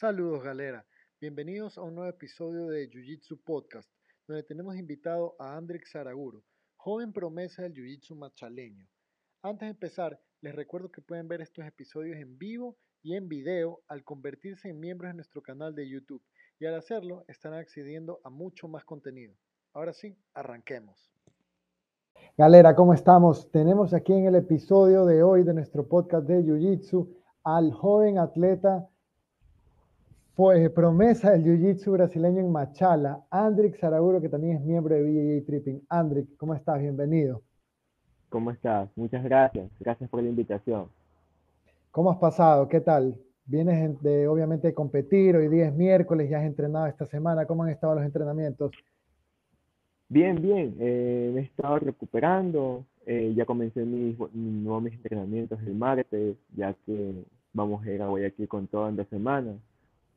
Saludos galera, bienvenidos a un nuevo episodio de Jiu Jitsu Podcast, donde tenemos invitado a Andrix Saraguro, joven promesa del Jiu Jitsu machaleño. Antes de empezar, les recuerdo que pueden ver estos episodios en vivo y en video al convertirse en miembros de nuestro canal de YouTube y al hacerlo estarán accediendo a mucho más contenido. Ahora sí, arranquemos. Galera, ¿cómo estamos? Tenemos aquí en el episodio de hoy de nuestro podcast de Jiu Jitsu al joven atleta pues promesa del Jiu-Jitsu brasileño en Machala, Andrick Saraguro, que también es miembro de BJJ Tripping. Andrick, ¿cómo estás? Bienvenido. ¿Cómo estás? Muchas gracias. Gracias por la invitación. ¿Cómo has pasado? ¿Qué tal? Vienes de, obviamente, de competir. Hoy día es miércoles, ya has entrenado esta semana. ¿Cómo han estado los entrenamientos? Bien, bien. Eh, me he estado recuperando. Eh, ya comencé mis, nuevos entrenamientos el martes, ya que vamos a ir a Guayaquil con todo en dos semanas.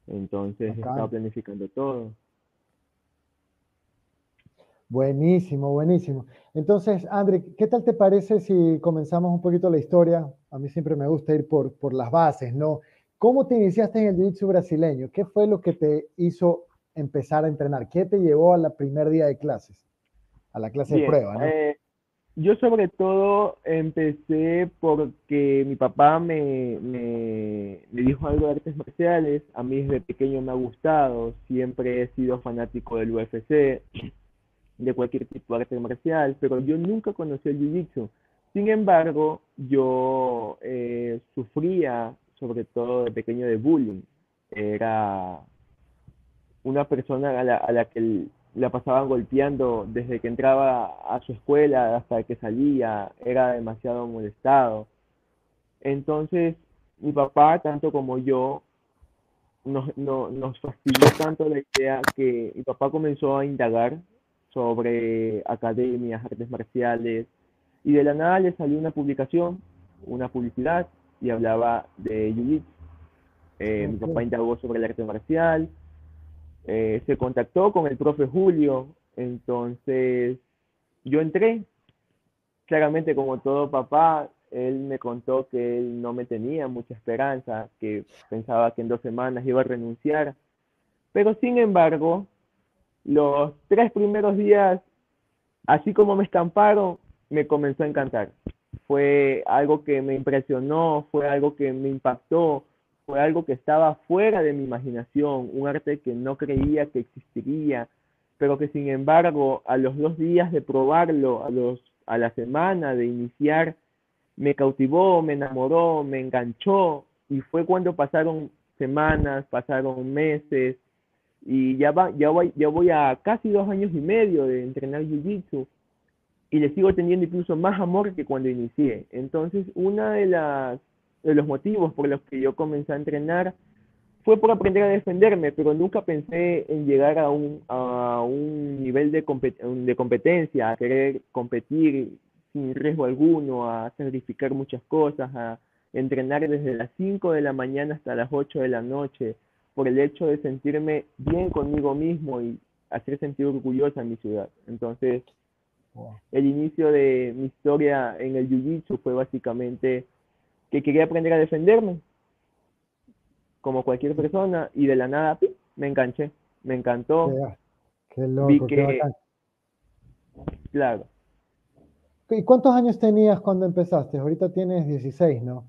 Entonces he estado planificando todo. Buenísimo, buenísimo. Entonces, André, ¿qué tal te parece si comenzamos un poquito la historia? A mí siempre me gusta ir por, por las bases, ¿no? ¿Cómo te iniciaste en el jiu-jitsu brasileño? ¿Qué fue lo que te hizo empezar a entrenar? ¿Qué te llevó al primer día de clases? A la clase de prueba, ¿no? Eh, yo sobre todo empecé porque mi papá me, me, dijo algo de artes marciales, a mí desde pequeño me ha gustado, siempre he sido fanático del UFC, de cualquier tipo de arte marcial, pero yo nunca conocí el Jiu-Jitsu. Sin embargo, yo eh, sufría sobre todo de pequeño de bullying. Era una persona a la, a la que la pasaban golpeando desde que entraba a su escuela hasta que salía, era demasiado molestado. Entonces, mi papá, tanto como yo, nos, nos fascinó tanto la idea que mi papá comenzó a indagar sobre academias, artes marciales, y de la nada le salió una publicación, una publicidad, y hablaba de jiu eh, Mi papá indagó sobre el arte marcial, eh, se contactó con el profe Julio, entonces yo entré, claramente como todo papá, él me contó que él no me tenía mucha esperanza, que pensaba que en dos semanas iba a renunciar, pero sin embargo, los tres primeros días, así como me estamparon, me comenzó a encantar. Fue algo que me impresionó, fue algo que me impactó, fue algo que estaba fuera de mi imaginación, un arte que no creía que existiría, pero que sin embargo a los dos días de probarlo, a, los, a la semana de iniciar, me cautivó, me enamoró, me enganchó y fue cuando pasaron semanas, pasaron meses y ya, va, ya, voy, ya voy a casi dos años y medio de entrenar Jiu-Jitsu y le sigo teniendo incluso más amor que cuando inicié. Entonces, una de las de los motivos por los que yo comencé a entrenar fue por aprender a defenderme, pero nunca pensé en llegar a un, a un nivel de, de competencia, a querer competir sin riesgo alguno, a sacrificar muchas cosas, a entrenar desde las 5 de la mañana hasta las 8 de la noche, por el hecho de sentirme bien conmigo mismo y hacer sentir orgullosa a mi ciudad. Entonces, el inicio de mi historia en el Jiu-Jitsu fue básicamente que quería aprender a defenderme, como cualquier persona, y de la nada me enganché, me encantó. Qué, loco, qué Claro. ¿Y cuántos años tenías cuando empezaste? Ahorita tienes 16, ¿no?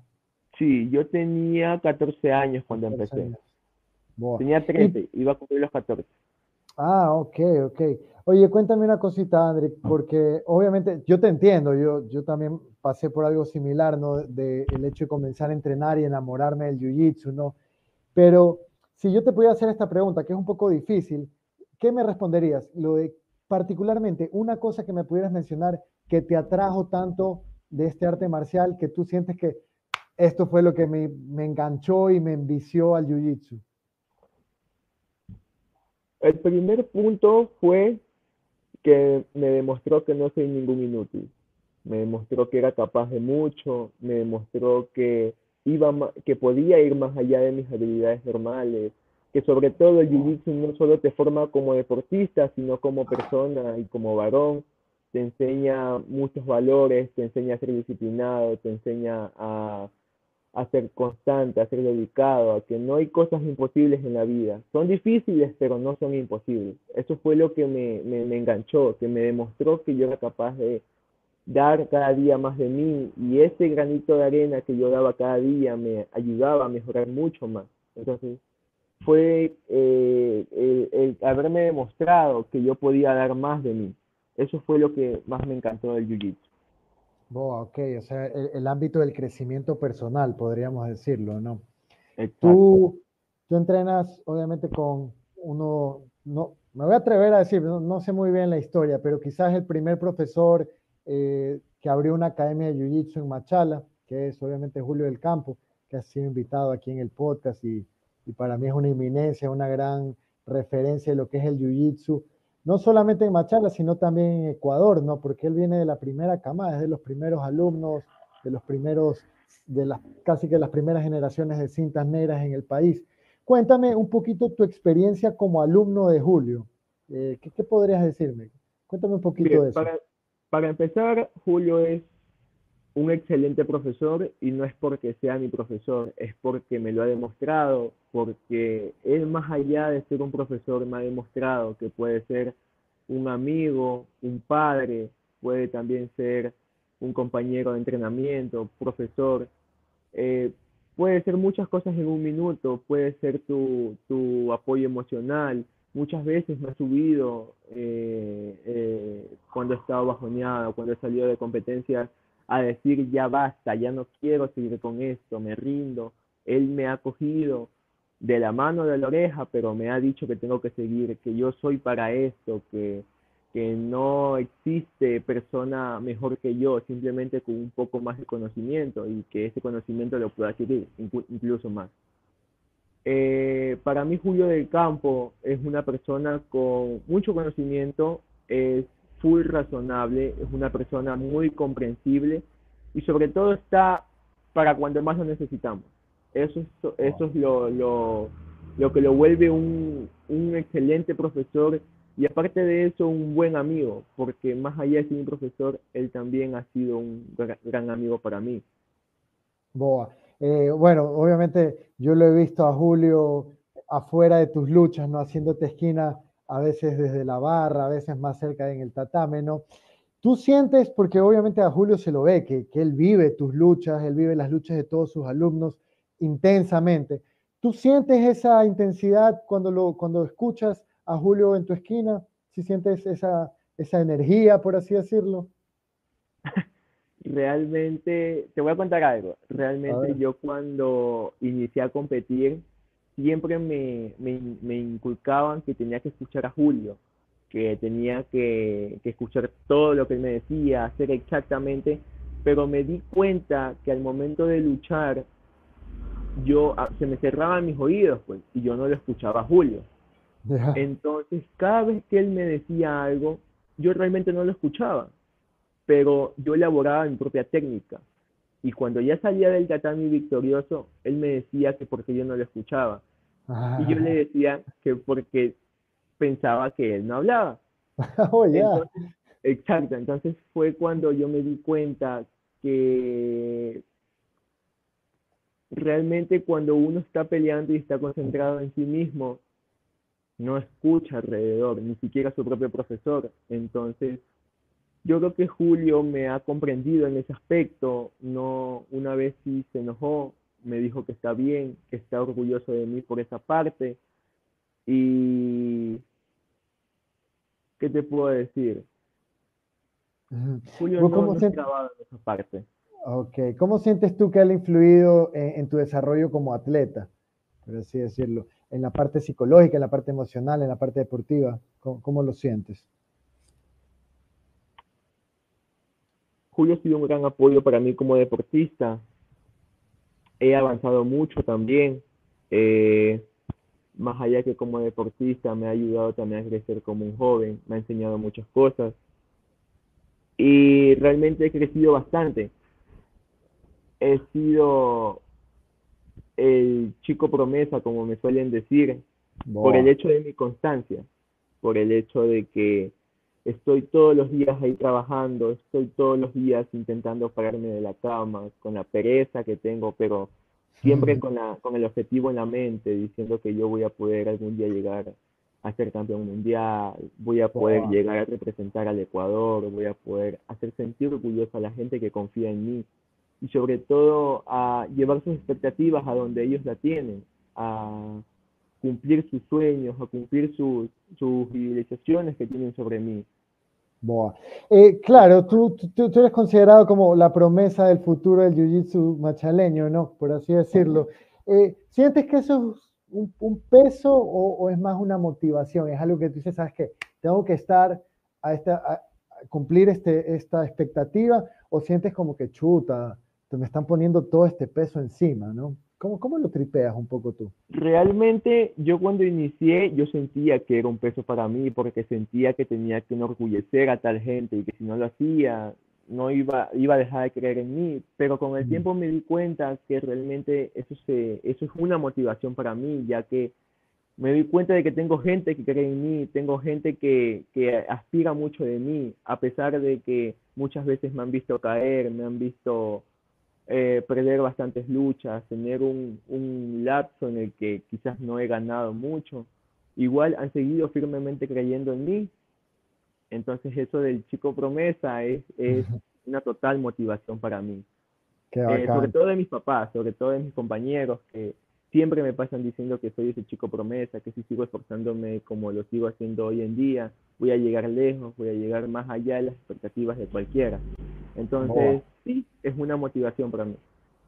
Sí, yo tenía 14 años cuando empecé. Tenía 13, iba a cumplir los 14. Ah, ok, ok. Oye, cuéntame una cosita, André, porque obviamente yo te entiendo, yo, yo también pasé por algo similar, ¿no? De, el hecho de comenzar a entrenar y enamorarme del jiu-jitsu, ¿no? Pero si yo te pudiera hacer esta pregunta, que es un poco difícil, ¿qué me responderías? Lo de particularmente una cosa que me pudieras mencionar que te atrajo tanto de este arte marcial que tú sientes que esto fue lo que me, me enganchó y me envició al jiu-jitsu. El primer punto fue que me demostró que no soy ningún inútil. Me demostró que era capaz de mucho, me demostró que, iba, que podía ir más allá de mis habilidades normales, que sobre todo el jiu-jitsu no solo te forma como deportista, sino como persona y como varón, te enseña muchos valores, te enseña a ser disciplinado, te enseña a, a ser constante, a ser dedicado, a que no hay cosas imposibles en la vida. Son difíciles, pero no son imposibles. Eso fue lo que me, me, enganchó, que me demostró que yo era capaz de dar cada día más de mí y ese granito de arena que yo daba cada día me ayudaba a mejorar mucho más. Entonces, fue eh, el, haberme demostrado que yo podía dar más de mí. Eso fue lo que más me encantó del Jiu-Jitsu. Oh, ok, o sea, el, ámbito del crecimiento personal, podríamos decirlo, ¿no? Tú, tú entrenas, obviamente, con uno, no, me voy a atrever a decir, no, sé muy bien la historia, pero quizás el primer profesor eh, que abrió una academia de Jiu-Jitsu en Machala, que es obviamente Julio del Campo, que ha sido invitado aquí en el podcast y, y para mí es una inminencia, una gran referencia de lo que es el Jiu-Jitsu no solamente en Machala, sino también en Ecuador, ¿no? Porque él viene de la primera camada, es de los primeros alumnos, de los primeros, de las casi que las primeras generaciones de cintas negras en el país. Cuéntame un poquito tu experiencia como alumno de Julio. Eh, ¿qué, podrías decirme? Cuéntame un poquito de eso. Para, para empezar, Julio es un excelente profesor y no es porque sea mi profesor, es porque me lo ha demostrado, porque él más allá de ser un profesor me ha demostrado que puede ser un amigo, un padre, puede también ser un compañero de entrenamiento, profesor, eh, puede ser muchas cosas en un minuto, puede ser tu, tu apoyo emocional. Muchas veces me ha subido eh, eh, cuando he estado bajoneado, cuando he salido de competencias a decir ya basta, ya no quiero seguir con esto, me rindo. Él me ha cogido de la mano de la oreja, pero me ha dicho que tengo que seguir, que yo soy para esto, que, que no existe persona mejor que yo, simplemente con un poco más de conocimiento y que ese conocimiento lo pueda adquirir incluso más. Eh, para mí Julio del Campo es una persona con mucho conocimiento, es full razonable, es una persona muy comprensible y sobre todo está para cuando más lo necesitamos. Eso es, eso es lo, lo, lo que lo vuelve un, un, excelente profesor y aparte de eso un buen amigo, porque más allá de ser un profesor, él también ha sido un gran, amigo para mí. Boa. Eh, bueno, obviamente yo lo he visto a Julio afuera de tus luchas, ¿no? Haciéndote esquina a veces desde la barra, a veces más cerca en el tatame, ¿no? Tú sientes, porque obviamente a Julio se lo ve, que, que él vive tus luchas, él vive las luchas de todos sus alumnos intensamente. ¿Tú sientes esa intensidad cuando, lo, cuando escuchas a Julio en tu esquina? ¿Si sientes esa, esa energía, por así decirlo? Realmente, te voy a contar algo. Realmente yo cuando inicié a competir, siempre me, me, inculcaban que tenía que escuchar a Julio, que tenía que, escuchar todo lo que él me decía, hacer exactamente, pero me di cuenta que al momento de luchar, yo ah, se me cerraban mis oídos, pues, y yo no lo escuchaba a Julio. Entonces, cada vez que él me decía algo, yo realmente no lo escuchaba, pero yo elaboraba mi propia técnica. Y cuando ya salía del tatami victorioso, él me decía que porque yo no lo escuchaba. Y yo le ah. decía que porque pensaba que él no hablaba. Oh, exacto, entonces fue cuando yo me di cuenta que realmente cuando uno está peleando y está concentrado en sí mismo, no escucha alrededor, ni siquiera a su propio profesor. Entonces, yo creo que Julio me ha comprendido en ese aspecto, no una vez sí se enojó, me dijo que está bien, que está orgulloso de mí por esa parte y ¿qué te puedo decir? Julio no, ¿cómo en esa parte. Ok, ¿cómo sientes tú que él ha influido en, tu desarrollo como atleta, por así decirlo? En la parte psicológica, en la parte emocional, en la parte deportiva, cómo lo sientes? Julio ha sido un gran apoyo para mí como deportista. He avanzado mucho también. Eh, más allá que como deportista, me ha ayudado también a crecer como un joven. Me ha enseñado muchas cosas. Y realmente he crecido bastante. He sido el chico promesa, como me suelen decir, por el hecho de mi constancia, por el hecho de que estoy todos los días ahí trabajando, estoy todos los días intentando pararme de la cama, con la pereza que tengo, pero siempre con, la, con el objetivo en la mente, diciendo que yo voy a poder algún día llegar a ser campeón mundial, voy a poder llegar a representar al Ecuador, voy a poder hacer sentir orgulloso a la gente que confía en mí y sobre todo a llevar sus expectativas a donde ellos la tienen, a cumplir sus sueños, a cumplir sus, sus idealizaciones que tienen sobre mí. Boa. Eh, claro, tú, tú, tú, eres considerado como la promesa del futuro del jiu-jitsu machaleño, ¿no? Por así decirlo. Eh, ¿Sientes que eso es un, peso o, es más una motivación? Es algo que tú dices, ¿sabes qué? Tengo que estar a, esta, cumplir este, esta expectativa o sientes como que chuta, te me están poniendo todo este peso encima, ¿no? ¿Cómo, ¿Cómo lo tripeas un poco tú? Realmente yo cuando inicié yo sentía que era un peso para mí porque sentía que tenía que enorgullecer a tal gente y que si no lo hacía no iba, iba a dejar de creer en mí, pero con el tiempo me di cuenta que realmente eso, se, eso es una motivación para mí, ya que me di cuenta de que tengo gente que cree en mí, tengo gente que, que aspira mucho de mí, a pesar de que muchas veces me han visto caer, me han visto eh, perder bastantes luchas, tener un, un lapso en el que quizás no he ganado mucho, igual han seguido firmemente creyendo en mí. Entonces eso del chico promesa es, es una total motivación para mí. Eh, sobre todo de mis papás, sobre todo de mis compañeros que siempre me pasan diciendo que soy ese chico promesa, que si sigo esforzándome como lo sigo haciendo hoy en día, voy a llegar lejos, voy a llegar más allá de las expectativas de cualquiera. Entonces, sí, es una motivación para mí.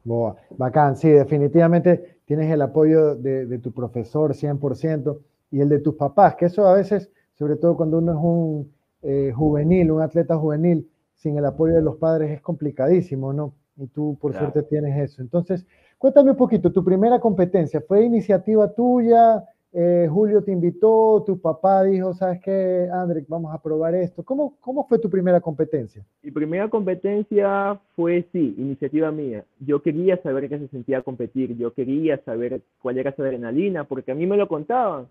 Boa. Bacán, sí, definitivamente tienes el apoyo de, de tu profesor 100% y el de tus papás, que eso a veces, sobre todo cuando uno es un eh, juvenil, un atleta juvenil, sin el apoyo de los padres es complicadísimo, ¿no? Y tú, por suerte, tienes eso. Entonces, cuéntame un poquito, tu primera competencia, ¿fue iniciativa tuya? Eh, Julio te invitó, tu papá dijo, ¿sabes qué, André, vamos a probar esto? ¿Cómo, ¿Cómo fue tu primera competencia? Mi primera competencia fue, sí, iniciativa mía. Yo quería saber qué se sentía competir, yo quería saber cuál era esa adrenalina, porque a mí me lo contaban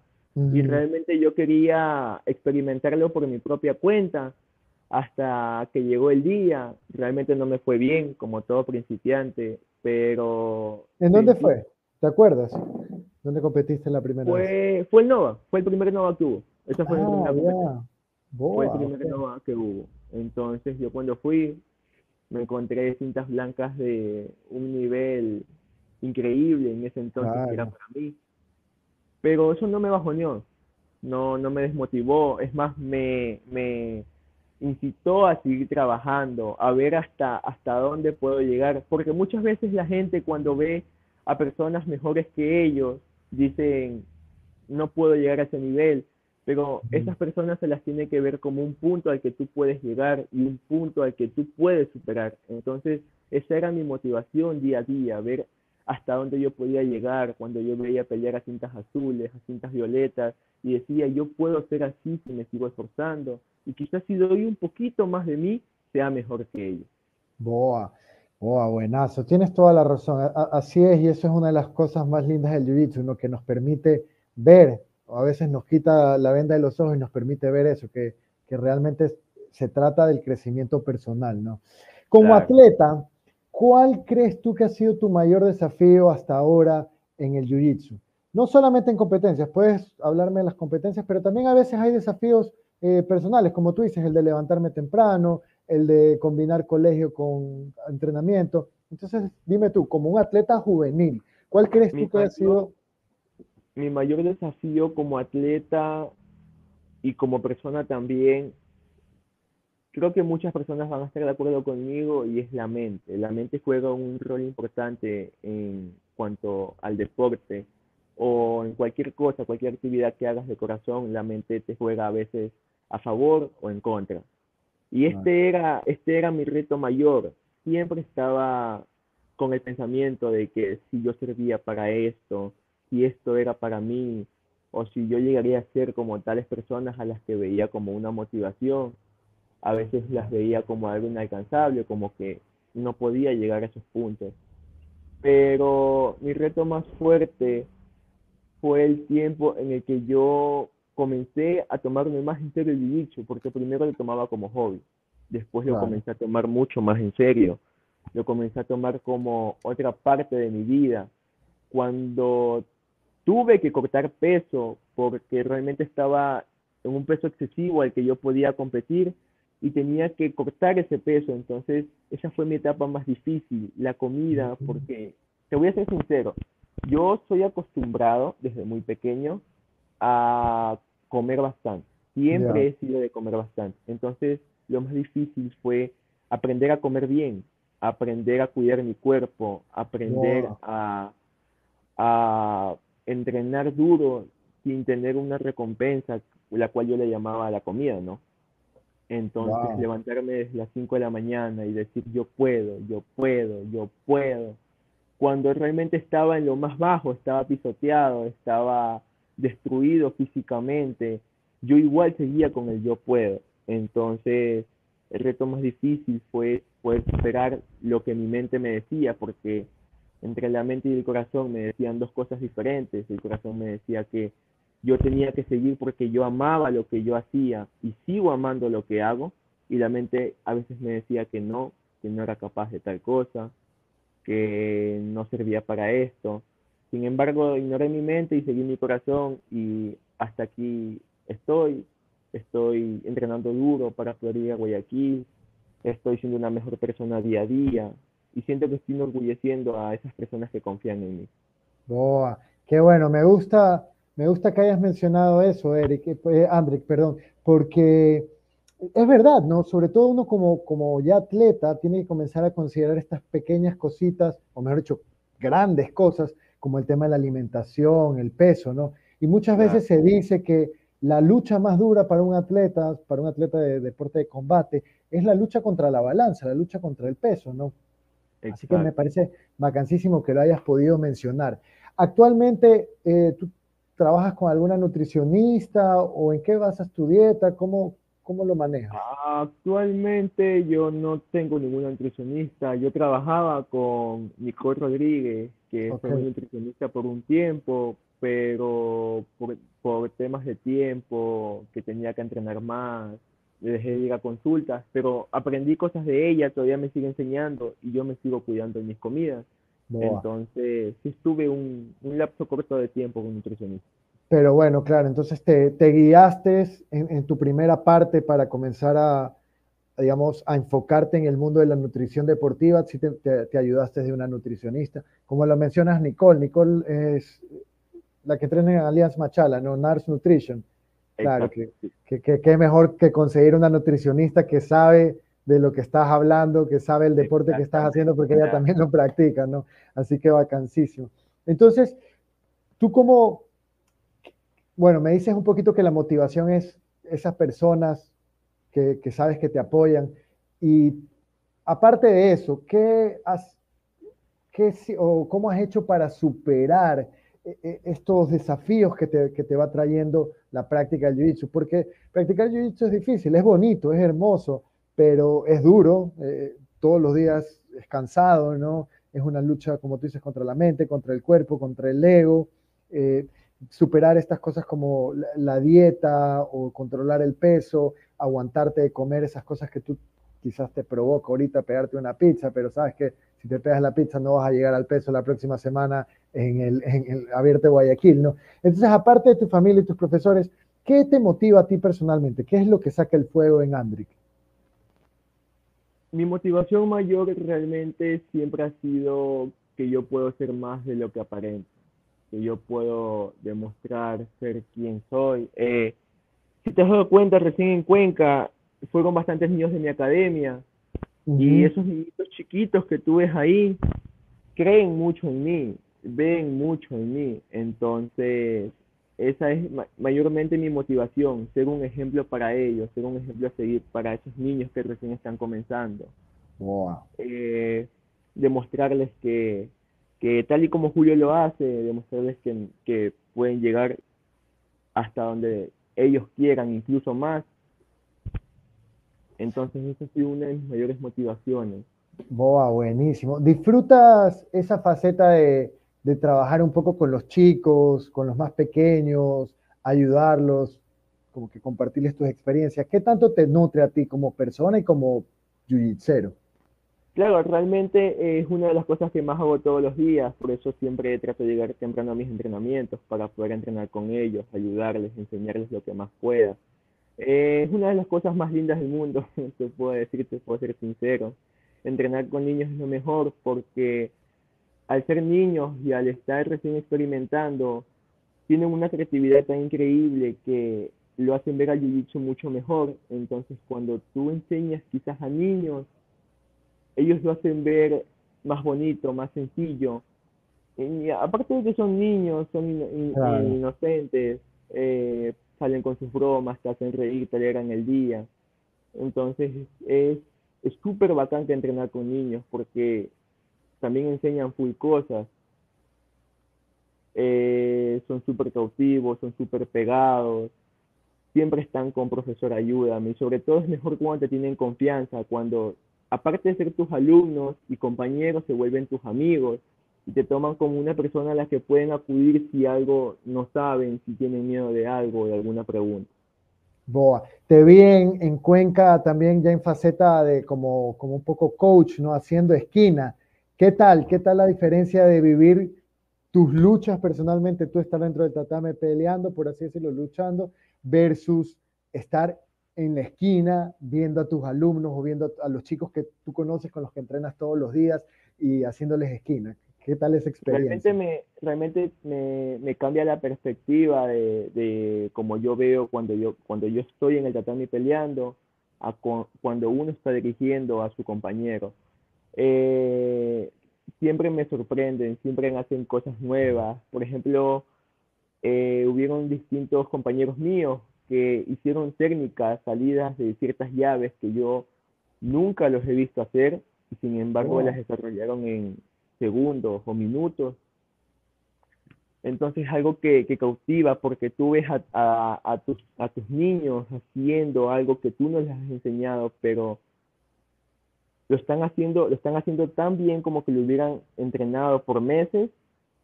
y realmente yo quería experimentarlo por mi propia cuenta hasta que llegó el día. Realmente no me fue bien, como todo principiante, pero... ¿En dónde fue? ¿Te acuerdas? ¿Dónde competiste la primera fue, vez? Fue el Nova, fue el primer Nova que hubo. Esa fue, ah, fue el primer Nova que hubo. Entonces yo cuando fui me encontré cintas blancas de un nivel increíble en ese entonces que era para mí pero eso no me bajoneó, no, no me desmotivó, es más, me, me incitó a seguir trabajando, a ver hasta, hasta dónde puedo llegar, porque muchas veces la gente cuando ve a personas mejores que ellos, dicen, no puedo llegar a ese nivel, pero esas personas se las tiene que ver como un punto al que tú puedes llegar y un punto al que tú puedes superar. Entonces, esa era mi motivación día a día, ver hasta dónde yo podía llegar cuando yo veía pelear a cintas azules, a cintas violetas, y decía, yo puedo ser así si me sigo esforzando, y quizás si doy un poquito más de mí, sea mejor que ellos. Boa, boa, buenazo, tienes toda la razón, así es, y eso es una de las cosas más lindas del Jiu-Jitsu, ¿no? que nos permite ver, o a veces nos quita la venda de los ojos y nos permite ver eso, que, que realmente se trata del crecimiento personal, ¿no? Como atleta, ¿Cuál crees tú que ha sido tu mayor desafío hasta ahora en el Jiu-Jitsu? No solamente en competencias, puedes hablarme de las competencias, pero también a veces hay desafíos eh, personales, como tú dices, el de levantarme temprano, el de combinar colegio con entrenamiento. Entonces, dime tú, como un atleta juvenil, ¿cuál crees tú que ha sido? Mi mayor desafío como atleta y como persona también creo que muchas personas van a estar de acuerdo conmigo y es la mente. La mente juega un rol importante en cuanto al deporte o en cualquier cosa, cualquier actividad que hagas de corazón, la mente te juega a veces a favor o en contra. Y este era, este era mi reto mayor. Siempre estaba con el pensamiento de que si yo servía para esto, si esto era para mí, o si yo llegaría a ser como tales personas a las que veía como una motivación, a veces las veía como algo inalcanzable, como que no podía llegar a esos puntos. Pero mi reto más fuerte fue el tiempo en el que yo comencé a tomarme más en serio el dicho, porque primero lo tomaba como hobby, después lo comencé a tomar mucho más en serio, lo comencé a tomar como otra parte de mi vida, cuando tuve que cortar peso porque realmente estaba en un peso excesivo al que yo podía competir y tenía que cortar ese peso. Entonces, esa fue mi etapa más difícil, la comida, porque, te voy a ser sincero, yo soy acostumbrado desde muy pequeño a comer bastante. Siempre he sido de comer bastante. Entonces, lo más difícil fue aprender a comer bien, aprender a cuidar mi cuerpo, aprender a, a entrenar duro sin tener una recompensa, la cual yo le llamaba la comida, ¿no? Entonces, levantarme desde las 5 de la mañana y decir, yo puedo, yo puedo, yo puedo, cuando realmente estaba en lo más bajo, estaba pisoteado, estaba destruido físicamente, yo igual seguía con el yo puedo. Entonces, el reto más difícil fue poder superar lo que mi mente me decía, porque entre la mente y el corazón me decían dos cosas diferentes. El corazón me decía que yo tenía que seguir porque yo amaba lo que yo hacía y sigo amando lo que hago, y la mente a veces me decía que no, que no era capaz de tal cosa, que no servía para esto. Sin embargo, ignoré mi mente y seguí mi corazón y hasta aquí estoy, estoy entrenando duro para Florida, Guayaquil, estoy siendo una mejor persona día a día y siento que estoy enorgulleciendo a esas personas que confían en mí. Boa, qué bueno, me gusta, me gusta que hayas mencionado eso, Eric, eh, eh Andrick, perdón, porque es verdad, ¿no? Sobre todo uno como, como ya atleta tiene que comenzar a considerar estas pequeñas cositas, o mejor dicho, grandes cosas, como el tema de la alimentación, el peso, ¿no? Y muchas veces se dice que la lucha más dura para un atleta, para un atleta de deporte de combate, es la lucha contra la balanza, la lucha contra el peso, ¿no? Así que me parece vacancísimo que lo hayas podido mencionar. Actualmente, eh, ¿tú trabajas con alguna nutricionista o en qué basas tu dieta? ¿Cómo, cómo lo manejas? Actualmente yo no tengo ninguna nutricionista. Yo trabajaba con Nicole Rodríguez, que fue nutricionista por un tiempo, pero por, por, temas de tiempo, que tenía que entrenar más, le dejé de ir a consultas, pero aprendí cosas de ella, todavía me sigue enseñando y yo me sigo cuidando en mis comidas. Entonces, sí estuve un, un, lapso corto de tiempo con nutricionista. Pero bueno, claro, entonces te, te guiaste en, en, tu primera parte para comenzar a, digamos, a enfocarte en el mundo de la nutrición deportiva, si te, te, te ayudaste de una nutricionista. Como lo mencionas Nicole, Nicole es la que trae en Allianz Machala, ¿no? Nars Nutrition. Claro, que, que, que, mejor que conseguir una nutricionista que sabe de lo que estás hablando, que sabe el deporte que estás haciendo, porque ella también lo practica, ¿no? Así que vacancísimo. Entonces, tú como, bueno, me dices un poquito que la motivación es esas personas que, sabes que te apoyan y aparte de eso, ¿qué has, qué, o cómo has hecho para superar e, e, estos desafíos que te, que te, va trayendo la práctica del jiu-jitsu, porque practicar jiu-jitsu es difícil, es bonito, es hermoso, pero es duro, eh, todos los días es cansado, ¿no? Es una lucha, como tú dices, contra la mente, contra el cuerpo, contra el ego. Eh, superar estas cosas como la, dieta o controlar el peso, aguantarte de comer esas cosas que tú quizás te provoca ahorita pegarte una pizza, pero sabes que si te pegas la pizza no vas a llegar al peso la próxima semana en el, en el Abierto Guayaquil, ¿no? Entonces, aparte de tu familia y tus profesores, ¿qué te motiva a ti personalmente? ¿Qué es lo que saca el fuego en Andrick? Mi motivación mayor realmente siempre ha sido que yo puedo ser más de lo que aparento, que yo puedo demostrar ser quien soy. Eh, si te has dado cuenta, recién en Cuenca fueron bastantes niños de mi academia, y esos niñitos chiquitos que tú ves ahí creen mucho en mí, ven mucho en mí. Entonces, esa es mayormente mi motivación, ser un ejemplo para ellos, ser un ejemplo a seguir para esos niños que recién están comenzando. Eh, demostrarles que, que, tal y como Julio lo hace, demostrarles que, que pueden llegar hasta donde ellos quieran, incluso más, entonces, esa ha sido una de mis mayores motivaciones. Boa, buenísimo. ¿Disfrutas esa faceta de, de, trabajar un poco con los chicos, con los más pequeños, ayudarlos, como que compartirles tus experiencias? ¿Qué tanto te nutre a ti como persona y como jiu Claro, realmente es una de las cosas que más hago todos los días, por eso siempre trato de llegar temprano a mis entrenamientos para poder entrenar con ellos, ayudarles, enseñarles lo que más pueda. Eh, es una de las cosas más lindas del mundo, te puedo decir, te puedo ser sincero. Entrenar con niños es lo mejor porque al ser niños y al estar recién experimentando, tienen una creatividad tan increíble que lo hacen ver al jiu-jitsu mucho mejor. Entonces, cuando tú enseñas quizás a niños, ellos lo hacen ver más bonito, más sencillo. Y aparte de que son niños, son inocentes, eh, salen con sus bromas, te hacen reír, te alegran el día. Entonces es súper bacán que entrenar con niños porque también enseñan full cosas. Eh, son súper cautivos, son súper pegados, siempre están con profesor ayúdame y sobre todo es mejor cuando te tienen confianza, cuando aparte de ser tus alumnos y compañeros, se vuelven tus amigos y te toman como una persona a la que pueden acudir si algo no saben, si tienen miedo de algo, de alguna pregunta. Boa. Te vi en, Cuenca también ya en faceta de como, como un poco coach, ¿no? Haciendo esquina. ¿Qué tal? ¿Qué tal la diferencia de vivir tus luchas personalmente, tú estar dentro del tatame peleando, por así decirlo, luchando, versus estar en la esquina viendo a tus alumnos o viendo a los chicos que tú conoces con los que entrenas todos los días y haciéndoles esquina. ¿Qué tal esa experiencia? Realmente me, realmente me, me cambia la perspectiva de, de cómo yo veo cuando yo, cuando yo estoy en el tatami peleando a cuando uno está dirigiendo a su compañero. Eh, siempre me sorprenden, siempre hacen cosas nuevas. Por ejemplo, eh, hubieron distintos compañeros míos que hicieron técnicas, salidas de ciertas llaves que yo nunca los he visto hacer y sin embargo las desarrollaron en segundos o minutos. Entonces es algo que, que, cautiva porque tú ves a, a, a, tus, a tus niños haciendo algo que tú no les has enseñado, pero lo están haciendo, lo están haciendo tan bien como que lo hubieran entrenado por meses,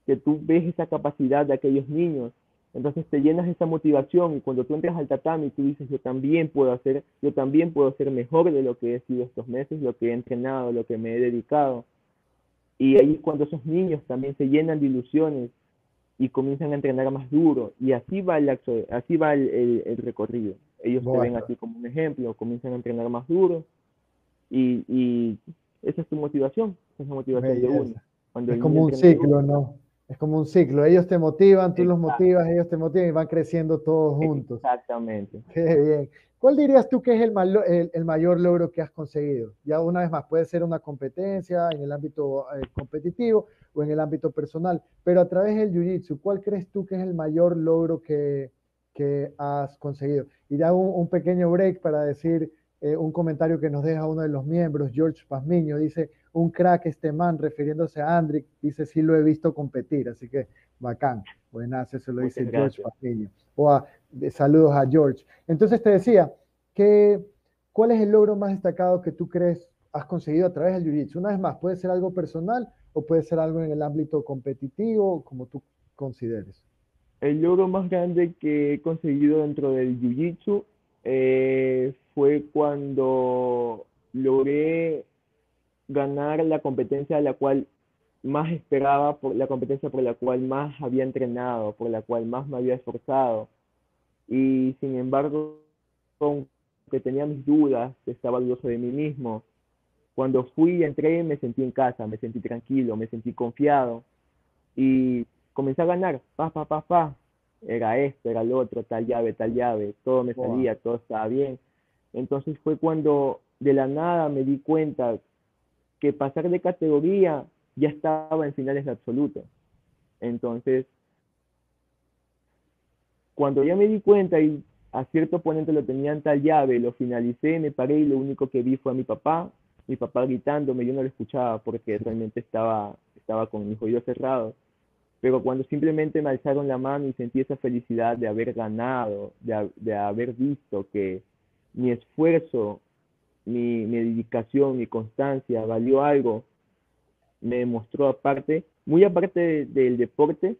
que tú ves esa capacidad de aquellos niños entonces te llenas esa motivación y cuando tú entras al tatami tú dices, yo también puedo hacer, yo también puedo ser mejor de lo que he sido estos meses, lo que he entrenado, lo que me he dedicado. Y ahí cuando esos niños también se llenan de ilusiones y comienzan a entrenar más duro. Y así va el, así va el, el, recorrido. Ellos te ven así como un ejemplo, comienzan a entrenar más duro y, y esa es tu motivación, esa motivación de uno. Cuando es como un ciclo, ¿no? Es como un ciclo. Ellos te motivan, tú los motivas, ellos te motivan y van creciendo todos juntos. Exactamente. Qué bien. ¿Cuál dirías tú que es el, el, mayor logro que has conseguido? Ya una vez más, puede ser una competencia en el ámbito eh, competitivo o en el ámbito personal, pero a través del Jiu-Jitsu, ¿cuál crees tú que es el mayor logro que, que has conseguido? Y ya un, un pequeño break para decir eh, un comentario que nos deja uno de los miembros, George Pazmiño, dice, un crack este man, refiriéndose a Andrick, dice, sí lo he visto competir, así que bacán, buenas, eso lo dice George Pazmiño. O saludos a George. Entonces te decía, que, ¿cuál es el logro más destacado que tú crees has conseguido a través del Jiu-Jitsu? Una vez más, puede ser algo personal o puede ser algo en el ámbito competitivo, como tú consideres. El logro más grande que he conseguido dentro del Jiu-Jitsu eh, fue cuando logré ganar la competencia de la cual más esperaba, por la competencia por la cual más había entrenado, por la cual más me había esforzado. Y sin embargo, que tenía mis dudas, estaba dudoso de mí mismo. Cuando fui y entré, me sentí en casa, me sentí tranquilo, me sentí confiado. Y comencé a ganar, pa, pa, pa, pa era esto, era lo otro, tal llave, tal llave, todo me salía, todo estaba bien. Entonces fue cuando de la nada me di cuenta que pasar de categoría ya estaba en finales de absoluto. Entonces, cuando ya me di cuenta y a cierto oponente lo tenían tal llave, lo finalicé, me paré y lo único que vi fue a mi papá, mi papá gritándome, yo no lo escuchaba porque realmente estaba, estaba con mis oídos cerrados pero cuando simplemente me alzaron la mano y sentí esa felicidad de haber ganado, de, haber visto que mi esfuerzo, mi, dedicación, mi constancia valió algo, me demostró aparte, muy aparte del deporte,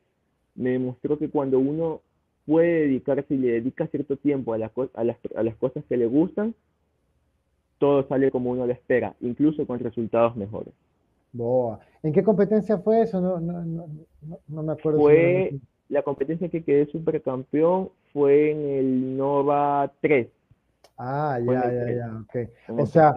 me demostró que cuando uno puede dedicarse y le dedica cierto tiempo a, a, las, a las cosas que le gustan, todo sale como uno le espera, incluso con resultados mejores. Boa. ¿En qué competencia fue eso? No, no, no, no me acuerdo. Fue la competencia que quedé supercampeón fue en el Nova 3. Ah, ya, ya, ya, ok. o sea,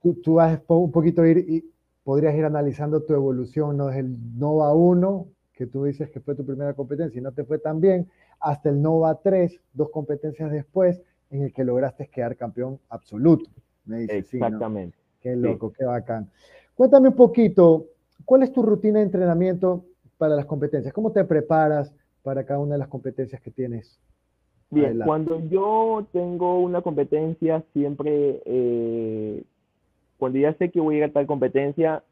tú, tú, vas un poquito ir y podrías ir analizando tu evolución, ¿no? Desde el Nova 1, que tú dices que fue tu primera competencia y no te fue tan bien, hasta el Nova 3, dos competencias después, en el que lograste quedar campeón absoluto. Me Exactamente. Qué loco, qué bacán. Cuéntame un poquito, ¿cuál es tu rutina de entrenamiento para las competencias? ¿Cómo te preparas para cada una de las competencias que tienes? Bien, cuando yo tengo una competencia, siempre, eh, cuando ya sé que voy a ir a tal competencia,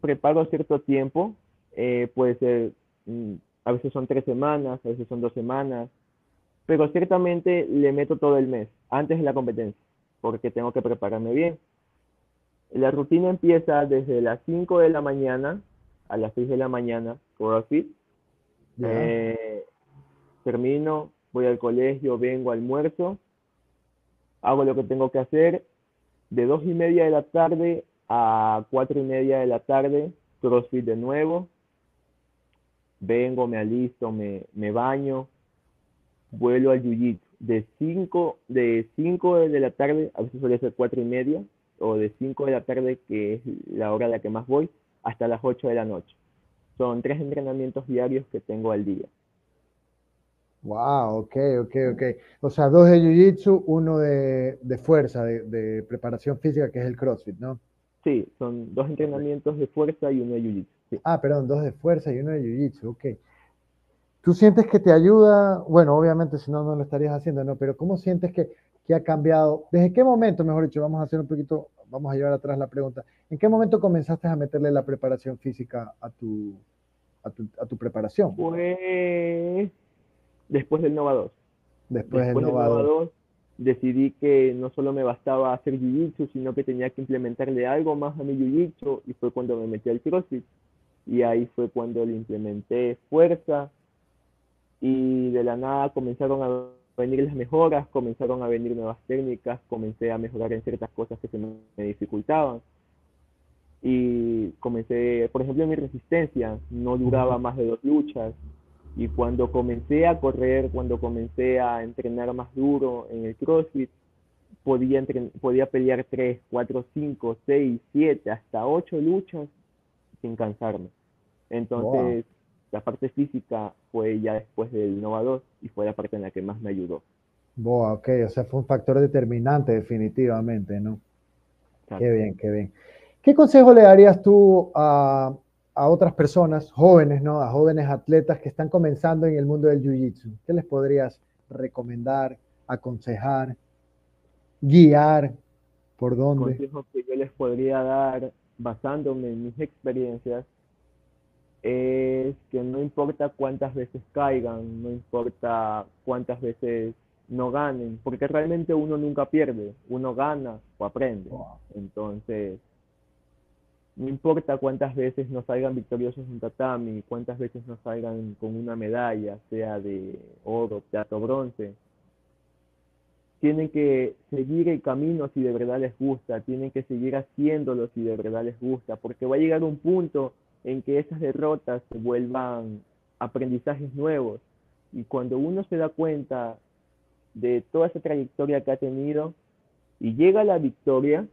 preparo cierto tiempo, eh, puede ser, mm, a veces son tres semanas, a veces son dos semanas, pero ciertamente le meto todo el mes antes de la competencia, porque tengo que prepararme bien. La rutina empieza desde las 5 de la mañana a las 6 de la mañana, CrossFit. Eh, termino, voy al colegio, vengo, almuerzo, hago lo que tengo que hacer. De 2 y media de la tarde a 4 y media de la tarde, CrossFit de nuevo. Vengo, me alisto, me, me baño, vuelo al jiu De 5 de, cinco de la tarde, a veces suele ser 4 y media, o de 5 de la tarde, que es la hora a la que más voy, hasta las 8 de la noche. Son tres entrenamientos diarios que tengo al día. Wow, ok, ok, ok. O sea, dos de Jiu-Jitsu, uno de, fuerza, de, preparación física, que es el CrossFit, ¿no? Sí, son dos entrenamientos de fuerza y uno de Jiu-Jitsu. Ah, perdón, dos de fuerza y uno de Jiu-Jitsu, ok. ¿Tú sientes que te ayuda? Bueno, obviamente si no, no lo estarías haciendo, ¿no? Pero ¿cómo sientes que, que ha cambiado? ¿Desde qué momento, mejor dicho, vamos a hacer un poquito, vamos a llevar atrás la pregunta, ¿en qué momento comenzaste a meterle la preparación física a tu, a tu, a tu preparación? Pues después del Nova 2. Después, del Nova 2. Decidí que no solo me bastaba hacer Jiu-Jitsu, sino que tenía que implementarle algo más a mi Jiu-Jitsu y fue cuando me metí al CrossFit. Y ahí fue cuando le implementé fuerza y de la nada comenzaron a venir las mejoras, comenzaron a venir nuevas técnicas, comencé a mejorar en ciertas cosas que se me, me dificultaban y comencé, por ejemplo, mi resistencia no duraba más de dos luchas, y cuando comencé a correr, cuando comencé a entrenar más duro en el CrossFit, podía, podía pelear 3, 4, 5, 6, 7, hasta 8 luchas sin cansarme. Entonces, la parte física fue ya después del Nova 2 y fue la parte en la que más me ayudó. Boa, ok, o sea, fue un factor determinante definitivamente, ¿no? Qué bien, qué bien. ¿Qué consejo le darías tú a, a otras personas, jóvenes, ¿no? A jóvenes atletas que están comenzando en el mundo del Jiu-Jitsu? ¿Qué les podrías recomendar, aconsejar, guiar? ¿Por dónde? El consejo que yo les podría dar, basándome en mis experiencias, es que no importa cuántas veces caigan, no importa cuántas veces no ganen, porque realmente uno nunca pierde, uno gana o aprende. Entonces, no importa cuántas veces nos salgan victoriosos en tatami, cuántas veces nos salgan con una medalla, sea de oro, plata o bronce, tienen que seguir el camino si de verdad les gusta, tienen que seguir haciéndolo si de verdad les gusta, porque va a llegar un punto en que esas derrotas se vuelvan aprendizajes nuevos. Y cuando uno se da cuenta de toda esa trayectoria que ha tenido y llega a la victoria,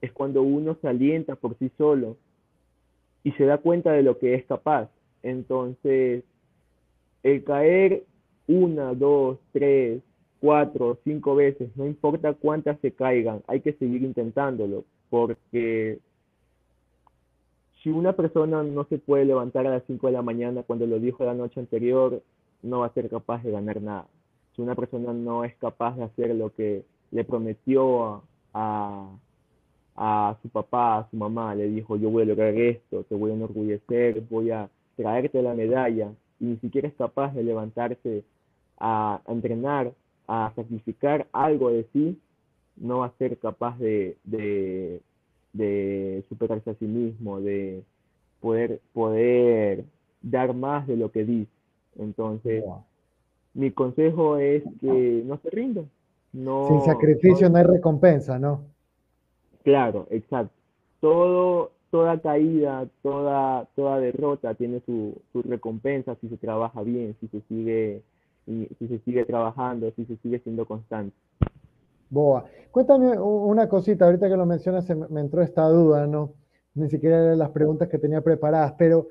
es cuando uno se alienta por sí solo y se da cuenta de lo que es capaz. Entonces, el caer una, dos, tres, cuatro, cinco veces, no importa cuántas se caigan, hay que seguir intentándolo, porque si una persona no se puede levantar a las cinco de la mañana cuando lo dijo la noche anterior, no va a ser capaz de ganar nada. Si una persona no es capaz de hacer lo que le prometió a, su papá, a su mamá, le dijo, yo voy a lograr esto, te voy a enorgullecer, voy a traerte la medalla, y ni siquiera es capaz de levantarse a, entrenar, a sacrificar algo de sí, no va a ser capaz de, de, de superarse a sí mismo, de poder, poder dar más de lo que dice. Entonces, mi consejo es que no se rindan. No, Sin sacrificio no hay recompensa, ¿no? Claro, exacto. Todo, toda caída, toda, toda derrota tiene su, su recompensa si se trabaja bien, si se sigue, si se sigue trabajando, si se sigue siendo constante. Boa. Cuéntame una cosita, ahorita que lo mencionas me entró esta duda, ¿no? Ni siquiera eran las preguntas que tenía preparadas, pero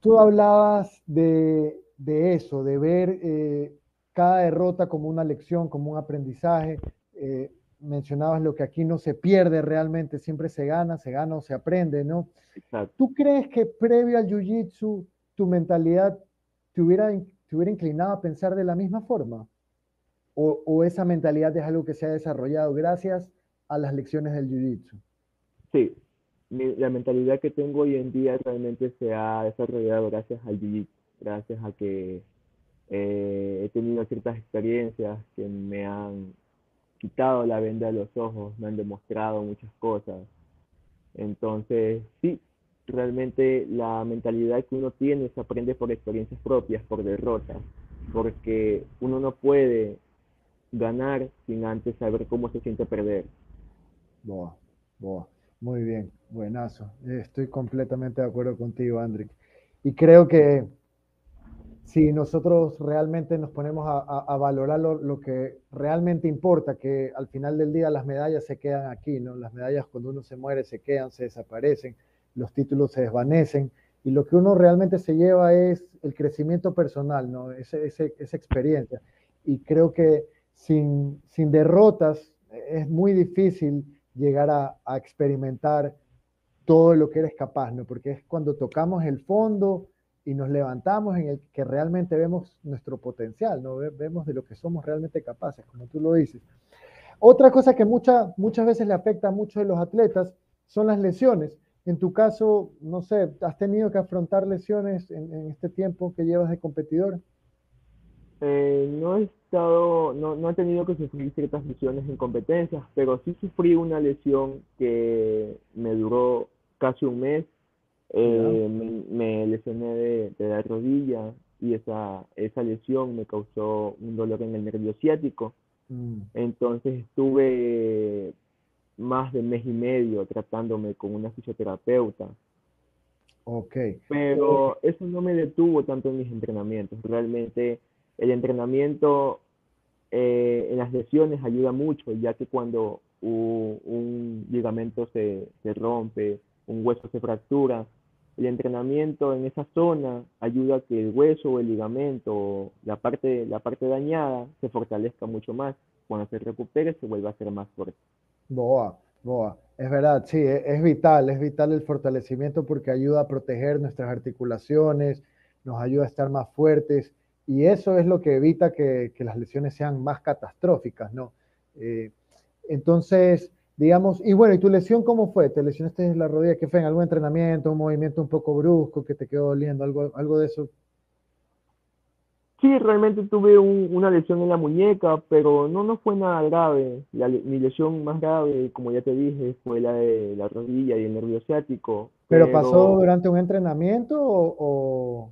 tú hablabas de, eso, de ver eh, cada derrota como una lección, como un aprendizaje. Eh, mencionabas lo que aquí no se pierde realmente, siempre se gana, se gana o se aprende, ¿no? ¿Tú crees que previo al Jiu-Jitsu tu mentalidad te hubiera, te hubiera inclinado a pensar de la misma forma? O, esa mentalidad es algo que se ha desarrollado gracias a las lecciones del Jiu-Jitsu? Sí, la mentalidad que tengo hoy en día realmente se ha desarrollado gracias al Jiu-Jitsu, gracias a que eh, he tenido ciertas experiencias que me han quitado la venda de los ojos, me han demostrado muchas cosas. Entonces, sí, realmente la mentalidad que uno tiene se aprende por experiencias propias, por derrotas, porque uno no puede ganar sin antes saber cómo se siente perder. Boa, boa. Muy bien, buenazo. Estoy completamente de acuerdo contigo, Andrick. Y creo que si nosotros realmente nos ponemos a, valorar lo, que realmente importa, que al final del día las medallas se quedan aquí, ¿no? Las medallas cuando uno se muere se quedan, se desaparecen, los títulos se desvanecen y lo que uno realmente se lleva es el crecimiento personal, ¿no? esa experiencia. Y creo que sin, sin derrotas es muy difícil llegar a, experimentar todo lo que eres capaz, ¿no? Porque es cuando tocamos el fondo y nos levantamos en el que realmente vemos nuestro potencial, ¿no? Vemos de lo que somos realmente capaces, como tú lo dices. Otra cosa que mucha, muchas veces le afecta a muchos de los atletas son las lesiones. En tu caso, no sé, ¿has tenido que afrontar lesiones en, en este tiempo que llevas de competidor? Eh, no he estado, no, no he tenido que sufrir ciertas lesiones en competencias, pero sí sufrí una lesión que me duró casi un mes. Eh, me, lesioné de, la rodilla y esa, esa lesión me causó un dolor en el nervio ciático. Mm. Entonces estuve más de mes y medio tratándome con una fisioterapeuta. Ok. Pero eso no me detuvo tanto en mis entrenamientos. Realmente el entrenamiento eh, en las lesiones ayuda mucho, ya que cuando un, ligamento se, rompe, un hueso se fractura, el entrenamiento en esa zona ayuda a que el hueso o el ligamento, la parte, la parte dañada, se fortalezca mucho más. Cuando se recupere, se vuelve a ser más fuerte. Boa, boa. Es verdad, sí, es, es vital, es vital el fortalecimiento porque ayuda a proteger nuestras articulaciones, nos ayuda a estar más fuertes y eso es lo que evita que, las lesiones sean más catastróficas, ¿no? Eh, entonces, digamos, y bueno, ¿y tu lesión cómo fue? ¿Te lesionaste en la rodilla? ¿Qué fue? ¿En algún entrenamiento, un movimiento un poco brusco que te quedó doliendo? ¿Algo, algo de eso? Sí, realmente tuve una lesión en la muñeca, pero no, no fue nada grave. mi lesión más grave, como ya te dije, fue la de la rodilla y el nervio ciático. ¿Pero, pasó durante un entrenamiento o, o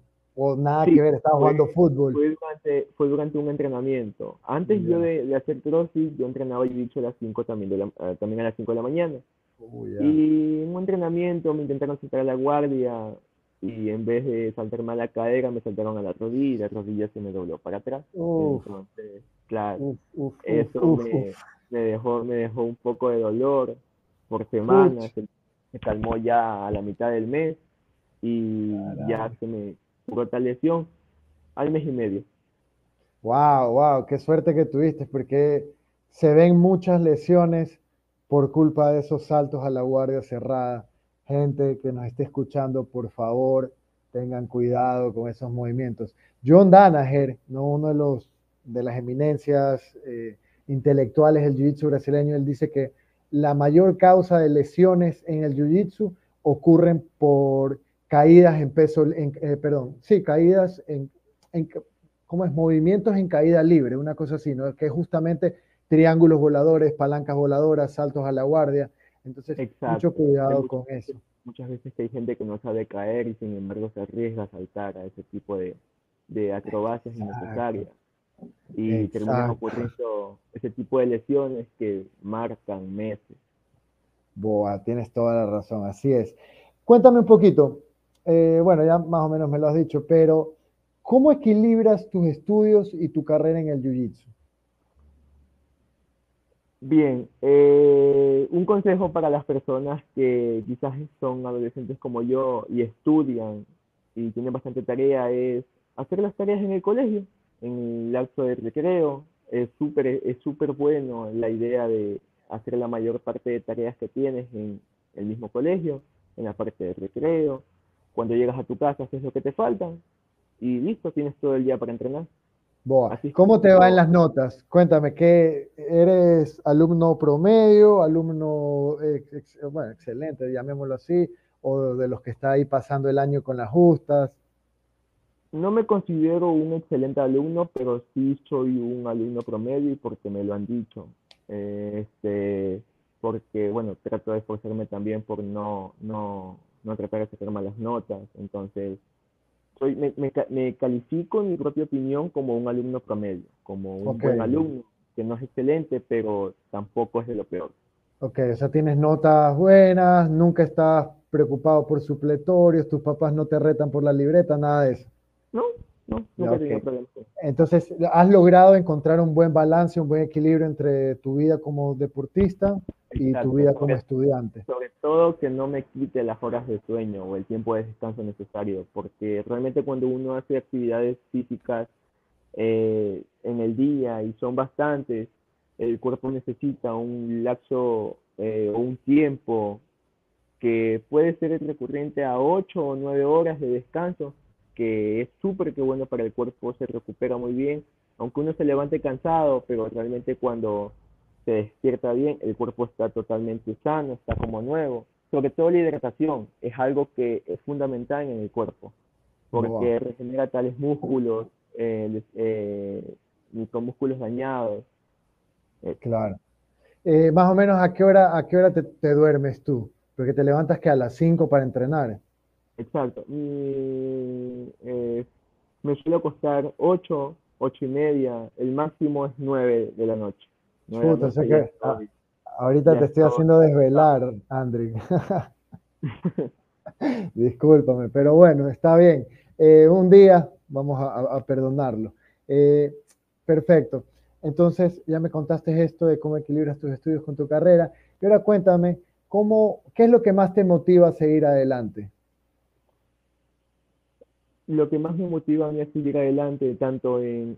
nada que ver, estaba jugando fútbol. Fue durante, fue durante un entrenamiento. Antes yo de, hacer CrossFit, yo entrenaba y dicho a las 5 también, de la, eh, también a las 5 de la mañana. Oh, y en un entrenamiento me intentaron saltar a la guardia y en vez de saltarme a la cadera me saltaron a la rodilla, la rodilla se me dobló para atrás. Entonces, claro, eso me, me, dejó, me dejó un poco de dolor por semanas. Se, calmó ya a la mitad del mes y ya se me por lesión al mes y medio. Wow, wow, qué suerte que tuviste, porque se ven muchas lesiones por culpa de esos saltos a la guardia cerrada. Gente que nos esté escuchando, por favor, tengan cuidado con esos movimientos. John Danaher, ¿no? uno de, los, de las eminencias eh, intelectuales del Jiu-Jitsu brasileño, él dice que la mayor causa de lesiones en el Jiu-Jitsu ocurren por caídas en peso, en, eh, perdón, sí, caídas en, en, ¿cómo es? Movimientos en caída libre, una cosa así, ¿no? Que es justamente triángulos voladores, palancas voladoras, saltos a la guardia. Entonces, mucho cuidado con eso. Muchas veces que hay gente que no sabe caer y sin embargo se arriesga a saltar a ese tipo de, de acrobacias innecesarias. Y terminan ocurriendo ese tipo de lesiones que marcan meses. Boa, tienes toda la razón, así es. Cuéntame un poquito, eh, bueno, ya más o menos me lo has dicho, pero ¿cómo equilibras tus estudios y tu carrera en el Jiu-Jitsu? Bien, eh, un consejo para las personas que quizás son adolescentes como yo y estudian y tienen bastante tarea es hacer las tareas en el colegio, en el lapso de recreo. Es súper es súper bueno la idea de hacer la mayor parte de tareas que tienes en el mismo colegio, en la parte de recreo. Cuando llegas a tu casa haces lo que te falta y listo, tienes todo el día para entrenar. Boa. ¿Cómo te va en las notas? Cuéntame, ¿qué eres alumno promedio, alumno bueno, excelente, llamémoslo así, o de los que está ahí pasando el año con las justas? No me considero un excelente alumno, pero sí soy un alumno promedio y porque me lo han dicho. Este, porque, bueno, trato de esforzarme también por no, no, no tratar de sacar malas notas. Entonces, me, me, califico en mi propia opinión como un alumno promedio, como un buen alumno, que no es excelente, pero tampoco es de lo peor. Ok, o sea, tienes notas buenas, nunca estás preocupado por supletorios, tus papás no te retan por la libreta, nada de eso. No, no, nunca okay. problema. Entonces, has logrado encontrar un buen balance, un buen equilibrio entre tu vida como deportista y tu vida como estudiante. Sobre todo que no me quite las horas de sueño o el tiempo de descanso necesario, porque realmente cuando uno hace actividades físicas eh, en el día y son bastantes, el cuerpo necesita un lapso eh, o un tiempo que puede ser recurrente a 8 o 9 horas de descanso, que es súper que bueno para el cuerpo, se recupera muy bien, aunque uno se levante cansado, pero realmente cuando se despierta bien, el cuerpo está totalmente sano, está como nuevo. Sobre todo la hidratación es algo que es fundamental en el cuerpo, porque regenera tales músculos, eh, eh, músculos dañados. Eh, claro. Eh, más o menos, ¿a qué hora, a qué hora te, te duermes tú? Porque te levantas que a las 5 para entrenar. Exacto. me suele costar 8, 8 y media, el máximo es 9 de la noche ahorita te estoy haciendo desvelar, Andri. Discúlpame, pero bueno, está bien. Eh, un día vamos a, perdonarlo. Eh, perfecto. Entonces, ya me contaste esto de cómo equilibras tus estudios con tu carrera. Y ahora cuéntame, ¿cómo, ¿qué es lo que más te motiva a seguir adelante? Lo que más me motiva a mí a seguir adelante, tanto en,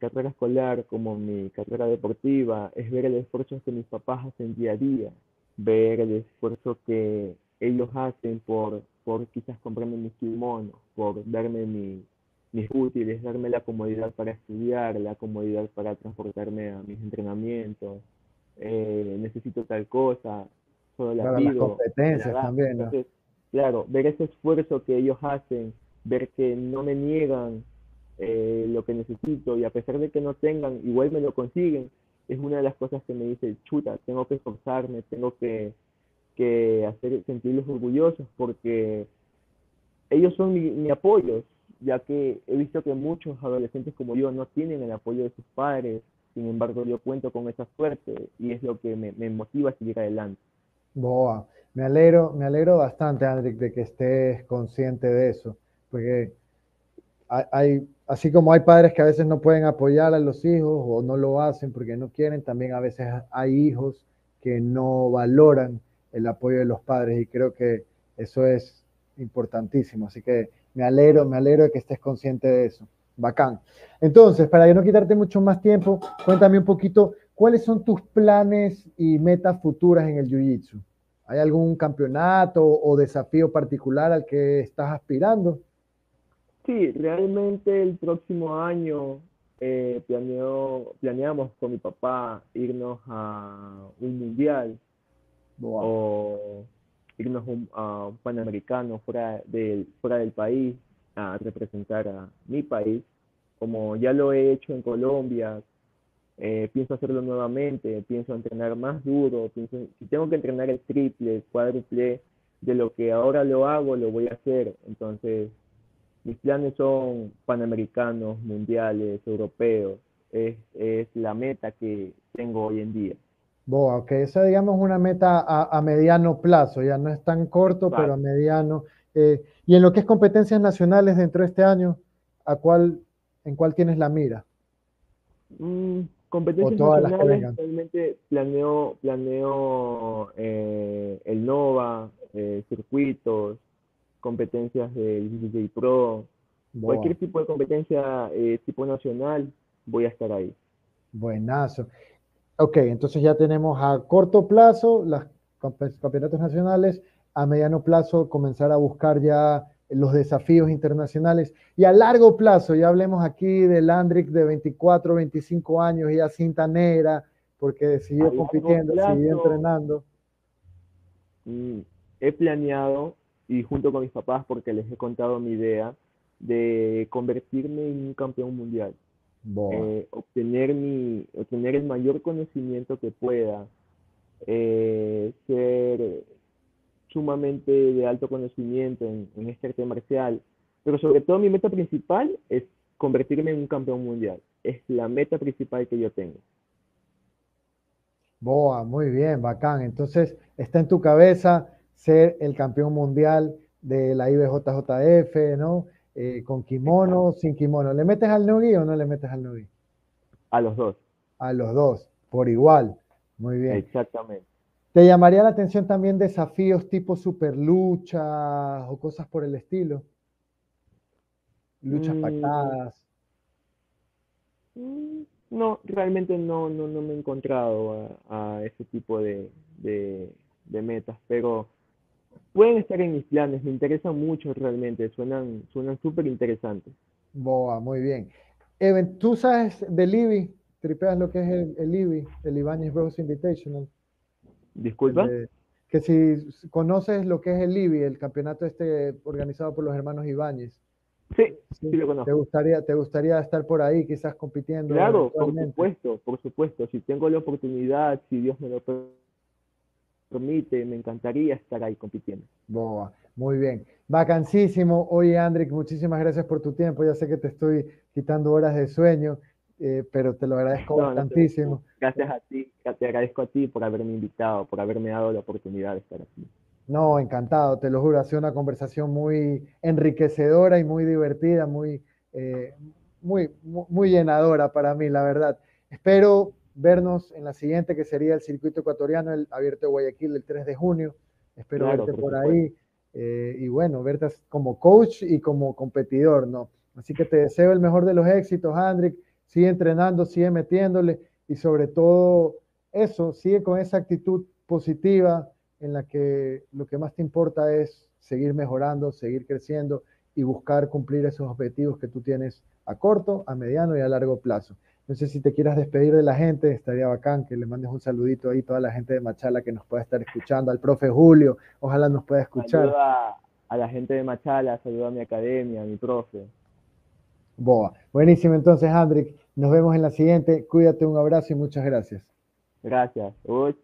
carrera escolar como en mi carrera deportiva, es ver el esfuerzo que mis papás hacen día a día, ver el esfuerzo que ellos hacen por, por quizás comprarme mis kimonos, por darme mis útiles, darme la comodidad para estudiar, la comodidad para transportarme a mis entrenamientos, eh, necesito tal cosa, solo la pido. Las competencias también, claro, ver ese esfuerzo que ellos hacen ver que no me niegan eh, lo que necesito y a pesar de que no tengan, igual me lo consiguen, es una de las cosas que me dice, chuta, tengo que esforzarme, tengo que, que hacer sentirlos orgullosos porque ellos son mi, apoyo, ya que he visto que muchos adolescentes como yo no tienen el apoyo de sus padres, sin embargo yo cuento con esa suerte y es lo que me, me motiva a seguir adelante. Boa, me alegro, me alegro bastante, Andrick, de que estés consciente de eso porque hay, así como hay padres que a veces no pueden apoyar a los hijos o no lo hacen porque no quieren, también a veces hay hijos que no valoran el apoyo de los padres y creo que eso es importantísimo. Así que me alegro, me alegro de que estés consciente de eso. Bacán. Entonces, para no quitarte mucho más tiempo, cuéntame un poquito cuáles son tus planes y metas futuras en el Jiu-Jitsu. ¿Hay algún campeonato o desafío particular al que estás aspirando? Sí, realmente el próximo año eh, planeamos con mi papá irnos a un mundial o irnos a un panamericano fuera del, fuera del país a representar a mi país. Como ya lo he hecho en Colombia, eh, pienso hacerlo nuevamente, pienso entrenar más duro, pienso, si tengo que entrenar el triple, el cuádruple de lo que ahora lo hago, lo voy a hacer. Entonces, mis planes son panamericanos, mundiales, europeos. Es, la meta que tengo hoy en día. Boa, ok, esa digamos una meta a, mediano plazo, ya no es tan corto, pero a mediano. Eh, y en lo que es competencias nacionales dentro de este año, ¿a cuál, ¿en cuál tienes la mira? Mm, competencias nacionales, realmente planeo, planeo eh, el NOVA, eh, circuitos, competencias del DJ Pro, cualquier tipo de competencia tipo nacional, voy a estar ahí. Buenazo. Ok, entonces ya tenemos a corto plazo los campeonatos nacionales, a mediano plazo comenzar a buscar ya los desafíos internacionales y a largo plazo, ya hablemos aquí del Andrick de 24, 25 años, ya cinta negra, porque siguió compitiendo, siguió entrenando. Mm, he planeado, y junto con mis papás, porque les he contado mi idea, de convertirme en un campeón mundial. Eh, obtener, mi, obtener el mayor conocimiento que pueda, eh, ser sumamente de alto conocimiento en, este arte marcial, pero sobre todo mi meta principal es convertirme en un campeón mundial. Es la meta principal que yo tengo. Boa, muy bien, bacán. Entonces, está en tu cabeza ser el campeón mundial de la IBJJF, ¿no? Eh, con kimono, sin kimono. ¿Le metes al Nugi o no le metes al Nugi? A los dos. A los dos, por igual. Muy bien. Exactamente. ¿Te llamaría la atención también desafíos tipo super lucha o cosas por el estilo? Luchas mm. pactadas. Mm, no, realmente no, no, no me he encontrado a, ese tipo de, de metas, pero pueden estar en mis planes, me interesan mucho realmente, suenan suenan súper interesantes. Boa, muy bien. Even, ¿tú sabes del IBI? ¿Tripeas lo que es el, el IBI, el Ibáñez Bros Invitational? Disculpa. que si conoces lo que es el IBI, el campeonato este organizado por los hermanos Ibáñez. Sí, sí, lo conozco. ¿Te gustaría, ¿Te gustaría estar por ahí, quizás compitiendo? Claro, por supuesto, por supuesto. Si tengo la oportunidad, si Dios me lo permite permite, me encantaría estar ahí compitiendo. Boa, muy bien. Vacancísimo. Oye, Andrick, muchísimas gracias por tu tiempo. Ya sé que te estoy quitando horas de sueño, eh, pero te lo agradezco bastantísimo. gracias a ti, te agradezco a ti por haberme invitado, por haberme dado la oportunidad de estar aquí. No, encantado, te lo juro, ha sido una conversación muy enriquecedora y muy divertida, muy, eh, muy, muy llenadora para mí, la verdad. Espero vernos en la siguiente, que sería el circuito ecuatoriano, el abierto de Guayaquil el 3 de junio. Espero verte por, ahí. Eh, y bueno, verte como coach y como competidor, ¿no? Así que te deseo el mejor de los éxitos, Andrick. Sigue entrenando, sigue metiéndole y sobre todo eso, sigue con esa actitud positiva en la que lo que más te importa es seguir mejorando, seguir creciendo y buscar cumplir esos objetivos que tú tienes a corto, a mediano y a largo plazo. No sé si te quieras despedir de la gente, estaría bacán que le mandes un saludito ahí a toda la gente de Machala que nos pueda estar escuchando, al profe Julio, ojalá nos pueda escuchar. Saluda a la gente de Machala, saluda a mi academia, a mi profe. Boa. Buenísimo entonces, Andrick. Nos vemos en la siguiente. Cuídate, un abrazo y muchas gracias. Gracias. Uy.